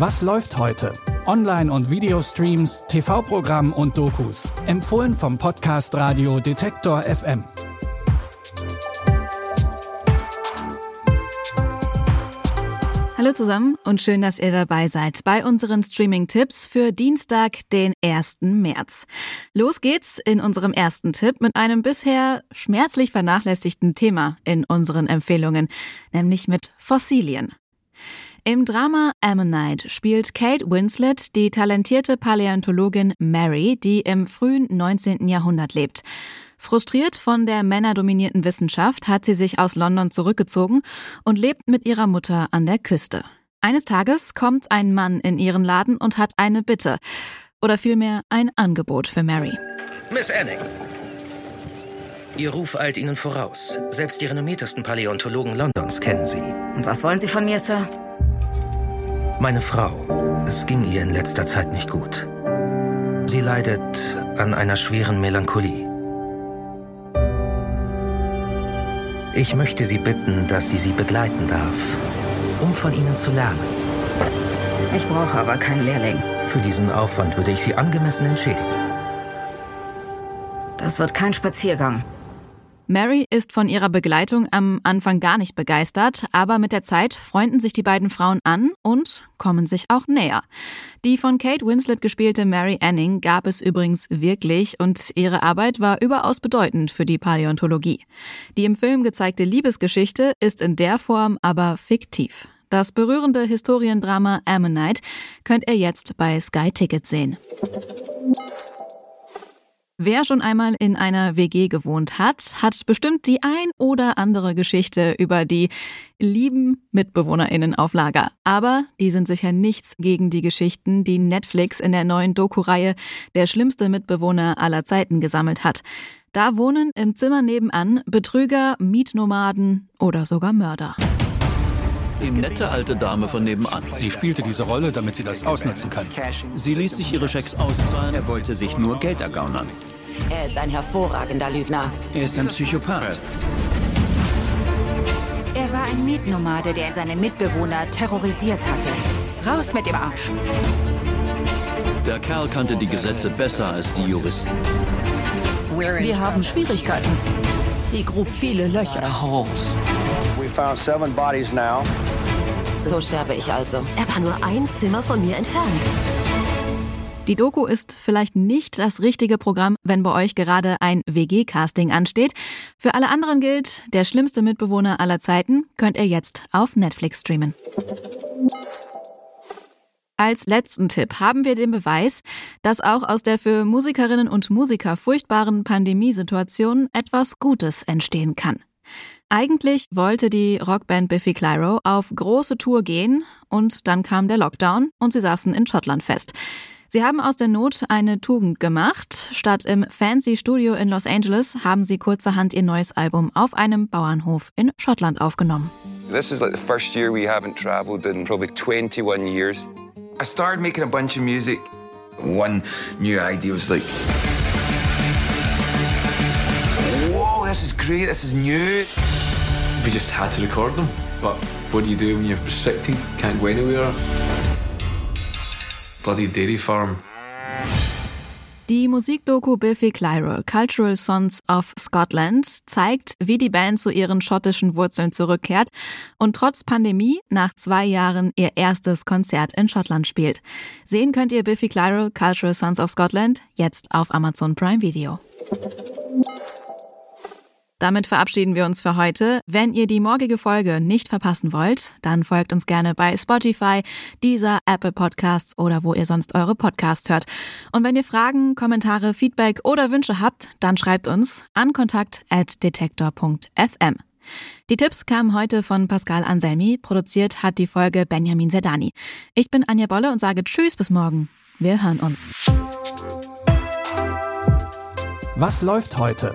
Was läuft heute? Online- und Videostreams, TV-Programm und Dokus. Empfohlen vom Podcast Radio Detektor FM. Hallo zusammen und schön, dass ihr dabei seid bei unseren Streaming-Tipps für Dienstag, den 1. März. Los geht's in unserem ersten Tipp mit einem bisher schmerzlich vernachlässigten Thema in unseren Empfehlungen, nämlich mit Fossilien. Im Drama Ammonite spielt Kate Winslet die talentierte Paläontologin Mary, die im frühen 19. Jahrhundert lebt. Frustriert von der männerdominierten Wissenschaft hat sie sich aus London zurückgezogen und lebt mit ihrer Mutter an der Küste. Eines Tages kommt ein Mann in ihren Laden und hat eine Bitte. Oder vielmehr ein Angebot für Mary. Miss Anning, Ihr Ruf eilt Ihnen voraus. Selbst die renommiertesten Paläontologen Londons kennen Sie. Und was wollen Sie von mir, Sir? Meine Frau. Es ging ihr in letzter Zeit nicht gut. Sie leidet an einer schweren Melancholie. Ich möchte Sie bitten, dass Sie sie begleiten darf, um von Ihnen zu lernen. Ich brauche aber keinen Lehrling. Für diesen Aufwand würde ich Sie angemessen entschädigen. Das wird kein Spaziergang. Mary ist von ihrer Begleitung am Anfang gar nicht begeistert, aber mit der Zeit freunden sich die beiden Frauen an und kommen sich auch näher. Die von Kate Winslet gespielte Mary Anning gab es übrigens wirklich und ihre Arbeit war überaus bedeutend für die Paläontologie. Die im Film gezeigte Liebesgeschichte ist in der Form aber fiktiv. Das berührende Historiendrama Ammonite könnt ihr jetzt bei Sky Ticket sehen. Wer schon einmal in einer WG gewohnt hat, hat bestimmt die ein oder andere Geschichte über die lieben MitbewohnerInnen auf Lager. Aber die sind sicher nichts gegen die Geschichten, die Netflix in der neuen Doku-Reihe Der schlimmste Mitbewohner aller Zeiten gesammelt hat. Da wohnen im Zimmer nebenan Betrüger, Mietnomaden oder sogar Mörder. Die nette alte Dame von nebenan. Sie spielte diese Rolle, damit sie das ausnutzen kann. Sie ließ sich ihre Schecks auszahlen. Er wollte sich nur Geld ergaunern. Er ist ein hervorragender Lügner. Er ist ein Psychopath. Er war ein Mietnomade, der seine Mitbewohner terrorisiert hatte. Raus mit dem Arsch! Der Kerl kannte die Gesetze besser als die Juristen. Wir haben Schwierigkeiten. Sie grub viele Löcher. We found seven bodies now. So sterbe ich also. Er war nur ein Zimmer von mir entfernt. Die Doku ist vielleicht nicht das richtige Programm, wenn bei euch gerade ein WG-Casting ansteht. Für alle anderen gilt, der schlimmste Mitbewohner aller Zeiten könnt ihr jetzt auf Netflix streamen. Als letzten Tipp haben wir den Beweis, dass auch aus der für Musikerinnen und Musiker furchtbaren Pandemiesituation etwas Gutes entstehen kann. Eigentlich wollte die Rockband Biffy Clyro auf große Tour gehen und dann kam der Lockdown und sie saßen in Schottland fest. Sie haben aus der Not eine Tugend gemacht. Statt im Fancy Studio in Los Angeles haben sie kurzerhand ihr neues Album auf einem Bauernhof in Schottland aufgenommen. This is like the first year we haven't traveled in probably 21 years. I started making a bunch of music. One new idea was like, whoa, this is great, this is new. We just had to record them. But what do you do when you're restricted? Can't go anywhere. Bloody dairy farm. Die Musikdoku Biffy Clyro, Cultural Sons of Scotland, zeigt, wie die Band zu ihren schottischen Wurzeln zurückkehrt und trotz Pandemie nach zwei Jahren ihr erstes Konzert in Schottland spielt. Sehen könnt ihr Biffy Clyro, Cultural Sons of Scotland jetzt auf Amazon Prime Video. Damit verabschieden wir uns für heute. Wenn ihr die morgige Folge nicht verpassen wollt, dann folgt uns gerne bei Spotify, dieser Apple Podcasts oder wo ihr sonst eure Podcasts hört. Und wenn ihr Fragen, Kommentare, Feedback oder Wünsche habt, dann schreibt uns an kontakt@detektor.fm. Die Tipps kamen heute von Pascal Anselmi, produziert hat die Folge Benjamin Sedani. Ich bin Anja Bolle und sage Tschüss bis morgen. Wir hören uns. Was läuft heute?